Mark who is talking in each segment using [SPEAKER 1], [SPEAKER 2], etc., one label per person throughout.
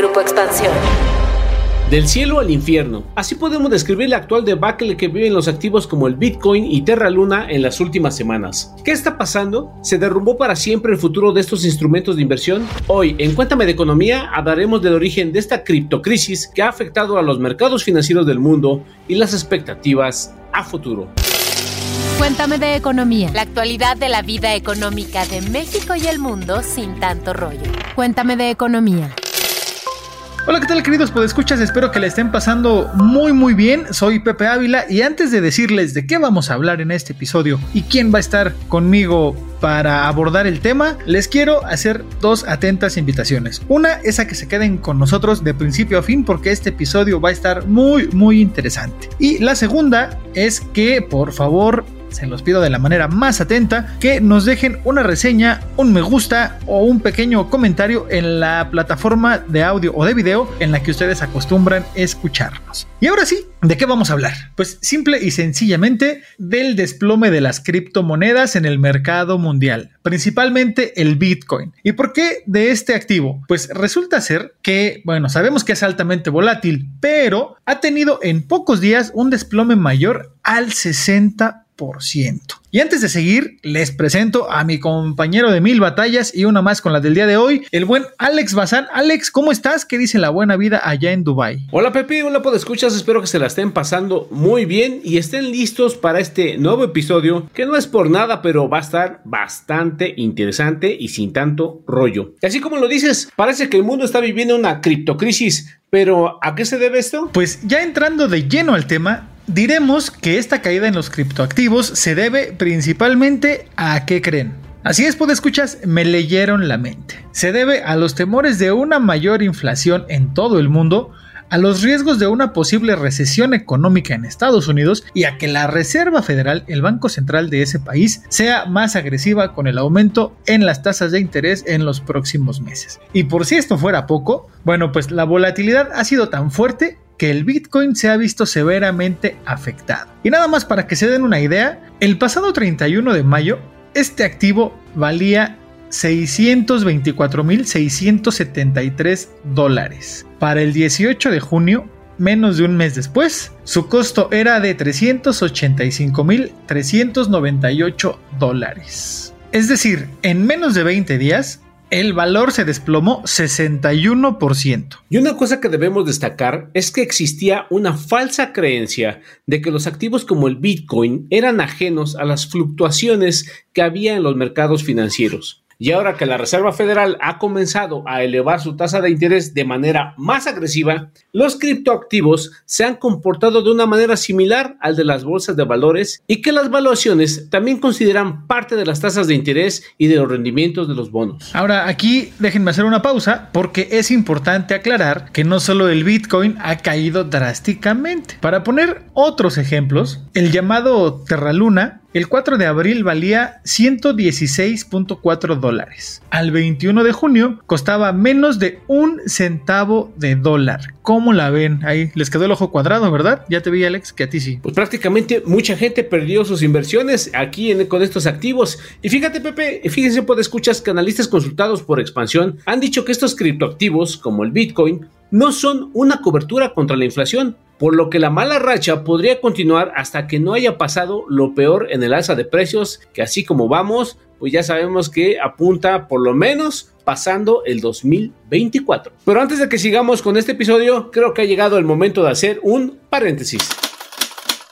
[SPEAKER 1] Grupo Expansión.
[SPEAKER 2] Del cielo al infierno. Así podemos describir la actual debacle que viven los activos como el Bitcoin y Terra Luna en las últimas semanas. ¿Qué está pasando? ¿Se derrumbó para siempre el futuro de estos instrumentos de inversión? Hoy, en Cuéntame de Economía, hablaremos del origen de esta criptocrisis que ha afectado a los mercados financieros del mundo y las expectativas a futuro.
[SPEAKER 1] Cuéntame de economía. La actualidad de la vida económica de México y el mundo sin tanto rollo. Cuéntame de economía.
[SPEAKER 3] Hola, ¿qué tal queridos podescuchas? Espero que le estén pasando muy muy bien. Soy Pepe Ávila y antes de decirles de qué vamos a hablar en este episodio y quién va a estar conmigo para abordar el tema, les quiero hacer dos atentas invitaciones. Una es a que se queden con nosotros de principio a fin porque este episodio va a estar muy muy interesante. Y la segunda es que por favor se los pido de la manera más atenta que nos dejen una reseña, un me gusta o un pequeño comentario en la plataforma de audio o de video en la que ustedes acostumbran escucharnos. Y ahora sí, ¿de qué vamos a hablar? Pues simple y sencillamente del desplome de las criptomonedas en el mercado mundial, principalmente el Bitcoin. ¿Y por qué de este activo? Pues resulta ser que, bueno, sabemos que es altamente volátil, pero ha tenido en pocos días un desplome mayor al 60%. Y antes de seguir, les presento a mi compañero de mil batallas y una más con la del día de hoy, el buen Alex Bazán. Alex, ¿cómo estás? ¿Qué dice la buena vida allá en Dubai?
[SPEAKER 2] Hola Pepe, hola escuchas, espero que se la estén pasando muy bien y estén listos para este nuevo episodio que no es por nada, pero va a estar bastante interesante y sin tanto rollo. Y así como lo dices, parece que el mundo está viviendo una criptocrisis, pero ¿a qué se debe esto?
[SPEAKER 3] Pues ya entrando de lleno al tema, diremos que esta caída en los criptoactivos se debe principalmente a qué creen. Así es, pues escuchas, me leyeron la mente. Se debe a los temores de una mayor inflación en todo el mundo, a los riesgos de una posible recesión económica en Estados Unidos y a que la Reserva Federal, el Banco Central de ese país, sea más agresiva con el aumento en las tasas de interés en los próximos meses. Y por si esto fuera poco, bueno, pues la volatilidad ha sido tan fuerte que el Bitcoin se ha visto severamente afectado. Y nada más para que se den una idea, el pasado 31 de mayo, este activo valía 624.673 dólares. Para el 18 de junio, menos de un mes después, su costo era de 385.398 dólares. Es decir, en menos de 20 días, el valor se desplomó 61%.
[SPEAKER 2] Y una cosa que debemos destacar es que existía una falsa creencia de que los activos como el Bitcoin eran ajenos a las fluctuaciones que había en los mercados financieros. Y ahora que la Reserva Federal ha comenzado a elevar su tasa de interés de manera más agresiva, los criptoactivos se han comportado de una manera similar al de las bolsas de valores y que las valuaciones también consideran parte de las tasas de interés y de los rendimientos de los bonos.
[SPEAKER 3] Ahora aquí déjenme hacer una pausa porque es importante aclarar que no solo el Bitcoin ha caído drásticamente. Para poner otros ejemplos, el llamado Terraluna el 4 de abril valía 116.4 dólares. Al 21 de junio costaba menos de un centavo de dólar. ¿Cómo la ven? Ahí les quedó el ojo cuadrado, ¿verdad? Ya te vi, Alex, que a ti sí.
[SPEAKER 2] Pues prácticamente mucha gente perdió sus inversiones aquí con estos activos. Y fíjate, Pepe, fíjense, por escuchas que analistas consultados por expansión han dicho que estos criptoactivos, como el Bitcoin, no son una cobertura contra la inflación, por lo que la mala racha podría continuar hasta que no haya pasado lo peor en el alza de precios, que así como vamos, pues ya sabemos que apunta por lo menos pasando el 2024. Pero antes de que sigamos con este episodio, creo que ha llegado el momento de hacer un paréntesis.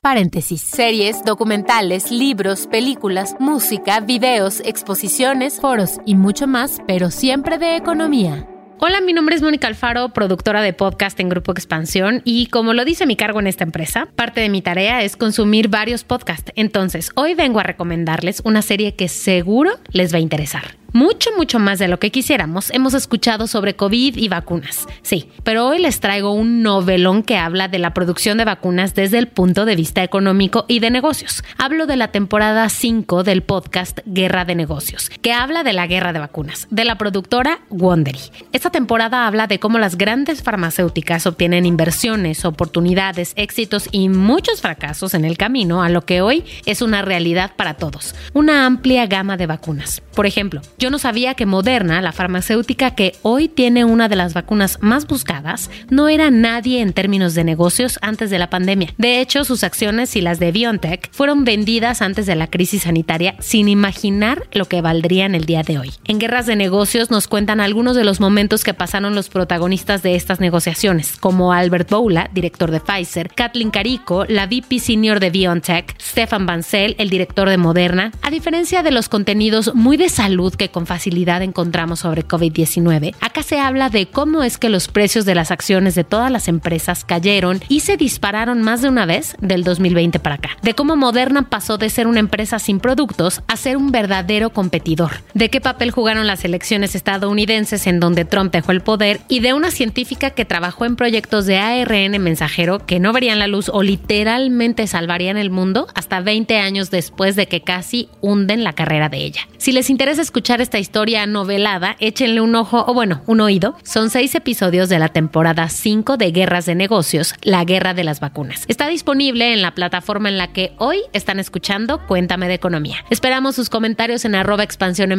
[SPEAKER 1] Paréntesis. Series, documentales, libros, películas, música, videos, exposiciones, foros y mucho más, pero siempre de economía.
[SPEAKER 4] Hola, mi nombre es Mónica Alfaro, productora de podcast en Grupo Expansión y como lo dice mi cargo en esta empresa, parte de mi tarea es consumir varios podcasts. Entonces, hoy vengo a recomendarles una serie que seguro les va a interesar mucho, mucho más de lo que quisiéramos, hemos escuchado sobre COVID y vacunas. Sí, pero hoy les traigo un novelón que habla de la producción de vacunas desde el punto de vista económico y de negocios. Hablo de la temporada 5 del podcast Guerra de Negocios, que habla de la guerra de vacunas, de la productora Wondery. Esta temporada habla de cómo las grandes farmacéuticas obtienen inversiones, oportunidades, éxitos y muchos fracasos en el camino a lo que hoy es una realidad para todos, una amplia gama de vacunas. Por ejemplo, Yo no sabía que Moderna, la farmacéutica que hoy tiene una de las vacunas más buscadas, no era nadie en términos de negocios antes de la pandemia. De hecho, sus acciones y las de BioNTech fueron vendidas antes de la crisis sanitaria sin imaginar lo que valdrían el día de hoy. En Guerras de Negocios nos cuentan algunos de los momentos que pasaron los protagonistas de estas negociaciones, como Albert Boula, director de Pfizer, Kathleen Carico, la VP senior de BioNTech, Stefan Bancel, el director de Moderna. A diferencia de los contenidos muy de salud que con facilidad encontramos sobre COVID-19, acá se habla de cómo es que los precios de las acciones de todas las empresas cayeron y se dispararon más de una vez del 2020 para acá, de cómo Moderna pasó de ser una empresa sin productos a ser un verdadero competidor, de qué papel jugaron las elecciones estadounidenses en donde Trump dejó el poder y de una científica que trabajó en proyectos de ARN mensajero que no verían la luz o literalmente salvarían el mundo hasta 20 años después de que casi hunden la carrera de ella. Si les interesa escuchar esta historia novelada, échenle un ojo o bueno, un oído. Son seis episodios de la temporada 5 de Guerras de Negocios, la guerra de las vacunas. Está disponible en la plataforma en la que hoy están escuchando Cuéntame de Economía. Esperamos sus comentarios en arroba expansión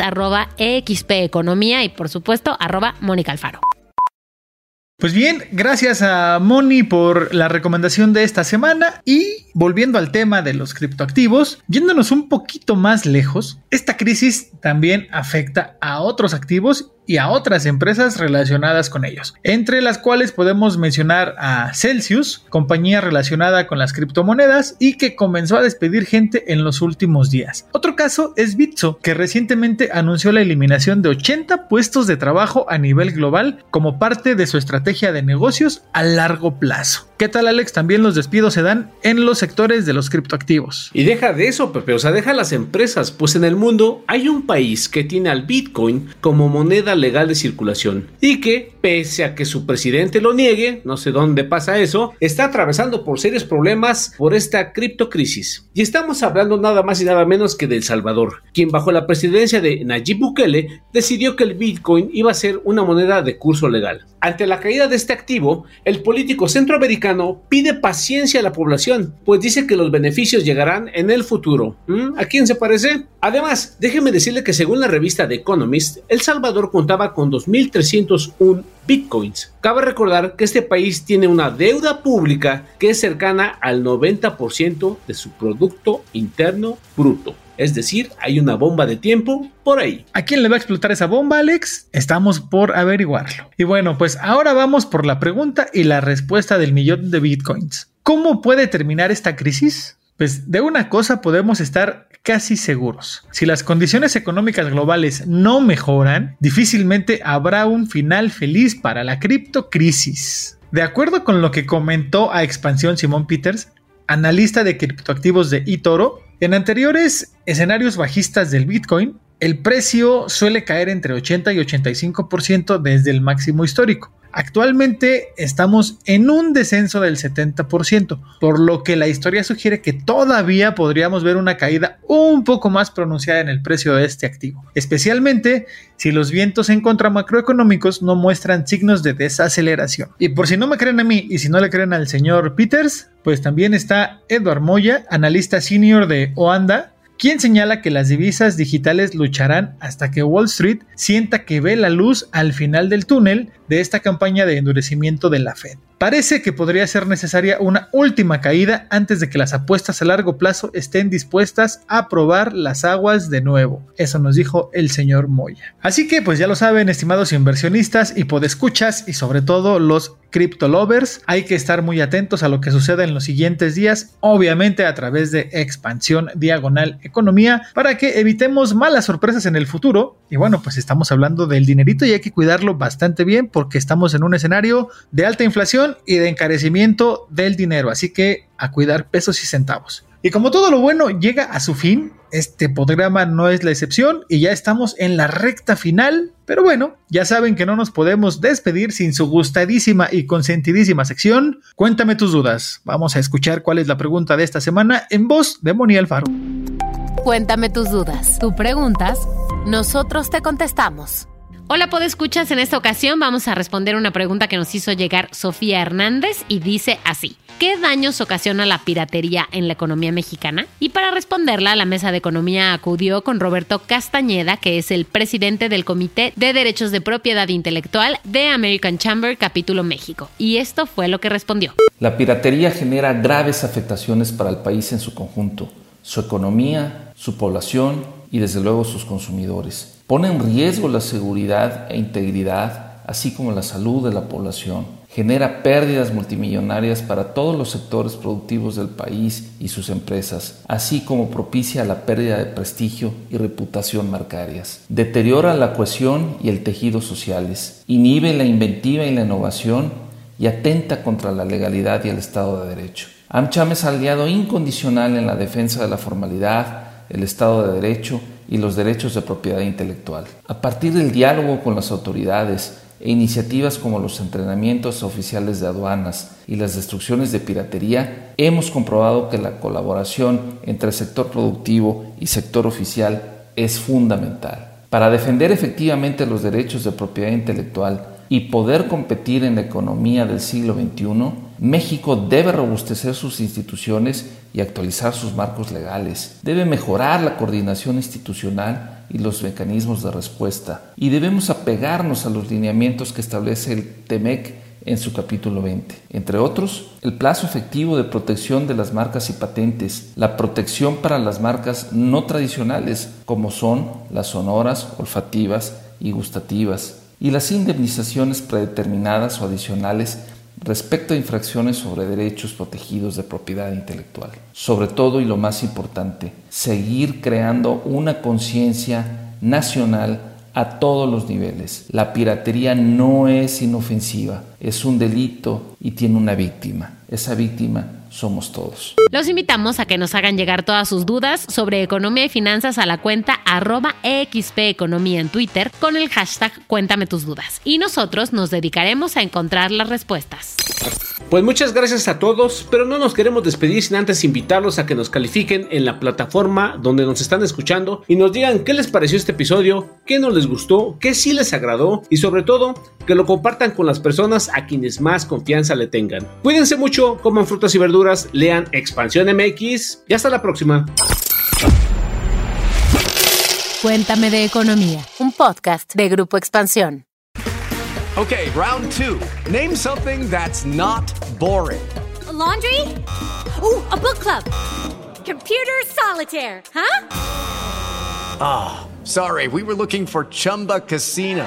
[SPEAKER 4] arroba EXP Economía y por supuesto arroba Mónica Alfaro.
[SPEAKER 3] Pues bien, gracias a Moni por la recomendación de esta semana. Y volviendo al tema de los criptoactivos, yéndonos un poquito más lejos, esta crisis también afecta a otros activos y a otras empresas relacionadas con ellos, entre las cuales podemos mencionar a Celsius, compañía relacionada con las criptomonedas y que comenzó a despedir gente en los últimos días. Otro caso es Bitso, que recientemente anunció la eliminación de 80 puestos de trabajo a nivel global como parte de su estrategia de negocios a largo plazo. ¿Qué tal Alex? También los despidos se dan en los sectores de los criptoactivos.
[SPEAKER 2] Y deja de eso, Pepe, o sea, deja las empresas, pues en el mundo hay un país que tiene al Bitcoin como moneda legal de circulación y que, pese a que su presidente lo niegue, no sé dónde pasa eso, está atravesando por serios problemas por esta criptocrisis. Y estamos hablando nada más y nada menos que de El Salvador, quien bajo la presidencia de Nayib Bukele decidió que el Bitcoin iba a ser una moneda de curso legal. Ante la caída de este activo, el político centroamericano pide paciencia a la población, pues dice que los beneficios llegarán en el futuro. ¿Mm? ¿A quién se parece? Además, déjeme decirle que según la revista The Economist, El Salvador contaba con 2.301 bitcoins. Cabe recordar que este país tiene una deuda pública que es cercana al 90% de su Producto Interno Bruto. Es decir, hay una bomba de tiempo por ahí.
[SPEAKER 3] ¿A quién le va a explotar esa bomba, Alex? Estamos por averiguarlo. Y bueno, pues ahora vamos por la pregunta y la respuesta del millón de bitcoins. ¿Cómo puede terminar esta crisis? Pues de una cosa podemos estar casi seguros. Si las condiciones económicas globales no mejoran, difícilmente habrá un final feliz para la criptocrisis. De acuerdo con lo que comentó a Expansión Simón Peters, analista de criptoactivos de eToro, en anteriores escenarios bajistas del Bitcoin, el precio suele caer entre 80 y 85% desde el máximo histórico. Actualmente estamos en un descenso del 70%, por lo que la historia sugiere que todavía podríamos ver una caída un poco más pronunciada en el precio de este activo, especialmente si los vientos en contra macroeconómicos no muestran signos de desaceleración. Y por si no me creen a mí y si no le creen al señor Peters, pues también está Edward Moya, analista senior de Oanda, quien señala que las divisas digitales lucharán hasta que Wall Street sienta que ve la luz al final del túnel de esta campaña de endurecimiento de la Fed. Parece que podría ser necesaria una última caída antes de que las apuestas a largo plazo estén dispuestas a probar las aguas de nuevo. Eso nos dijo el señor Moya. Así que pues ya lo saben, estimados inversionistas y podescuchas y sobre todo los crypto lovers, hay que estar muy atentos a lo que suceda en los siguientes días, obviamente a través de expansión diagonal economía para que evitemos malas sorpresas en el futuro. Y bueno, pues estamos hablando del dinerito y hay que cuidarlo bastante bien porque estamos en un escenario de alta inflación y de encarecimiento del dinero, así que a cuidar pesos y centavos. Y como todo lo bueno llega a su fin, este programa no es la excepción y ya estamos en la recta final. Pero bueno, ya saben que no nos podemos despedir sin su gustadísima y consentidísima sección. Cuéntame tus dudas. Vamos a escuchar cuál es la pregunta de esta semana en voz de Moni Alfaro.
[SPEAKER 1] Cuéntame tus dudas. Tú preguntas, nosotros te contestamos.
[SPEAKER 4] Hola, escuchas. En esta ocasión vamos a responder una pregunta que nos hizo llegar Sofía Hernández y dice así. ¿Qué daños ocasiona la piratería en la economía mexicana? Y para responderla, la mesa de economía acudió con Roberto Castañeda, que es el presidente del Comité de Derechos de Propiedad Intelectual de American Chamber Capítulo México. Y esto fue lo que respondió.
[SPEAKER 5] La piratería genera graves afectaciones para el país en su conjunto, su economía, su población y desde luego sus consumidores. Pone en riesgo la seguridad e integridad, así como la salud de la población genera pérdidas multimillonarias para todos los sectores productivos del país y sus empresas, así como propicia la pérdida de prestigio y reputación marcarias. Deteriora la cohesión y el tejido sociales, inhibe la inventiva y la innovación y atenta contra la legalidad y el Estado de Derecho. AmCham es aliado incondicional en la defensa de la formalidad, el Estado de Derecho y los derechos de propiedad intelectual. A partir del diálogo con las autoridades, e iniciativas como los entrenamientos oficiales de aduanas y las destrucciones de piratería, hemos comprobado que la colaboración entre el sector productivo y sector oficial es fundamental. Para defender efectivamente los derechos de propiedad intelectual y poder competir en la economía del siglo XXI, México debe robustecer sus instituciones y actualizar sus marcos legales. Debe mejorar la coordinación institucional y los mecanismos de respuesta. Y debemos apegarnos a los lineamientos que establece el TEMEC en su capítulo 20. Entre otros, el plazo efectivo de protección de las marcas y patentes, la protección para las marcas no tradicionales, como son las sonoras, olfativas y gustativas, y las indemnizaciones predeterminadas o adicionales respecto a infracciones sobre derechos protegidos de propiedad intelectual. Sobre todo y lo más importante, seguir creando una conciencia nacional a todos los niveles. La piratería no es inofensiva, es un delito y tiene una víctima. Esa víctima somos todos.
[SPEAKER 4] Los invitamos a que nos hagan llegar todas sus dudas sobre economía y finanzas a la cuenta arroba Economía en Twitter con el hashtag Cuéntame tus dudas. Y nosotros nos dedicaremos a encontrar las respuestas.
[SPEAKER 2] Pues muchas gracias a todos, pero no nos queremos despedir sin antes invitarlos a que nos califiquen en la plataforma donde nos están escuchando y nos digan qué les pareció este episodio, qué no les gustó, qué sí les agradó y sobre todo que lo compartan con las personas a quienes más confianza le tengan. Cuídense mucho, coman frutas y verduras, lean Expansión MX y hasta la próxima.
[SPEAKER 1] Cuéntame de economía, un podcast de Grupo Expansión.
[SPEAKER 6] Okay, round two. Name something that's not boring.
[SPEAKER 7] A laundry? Ooh, a book club. Computer solitaire, huh?
[SPEAKER 6] Ah, oh, sorry, we were looking for Chumba Casino.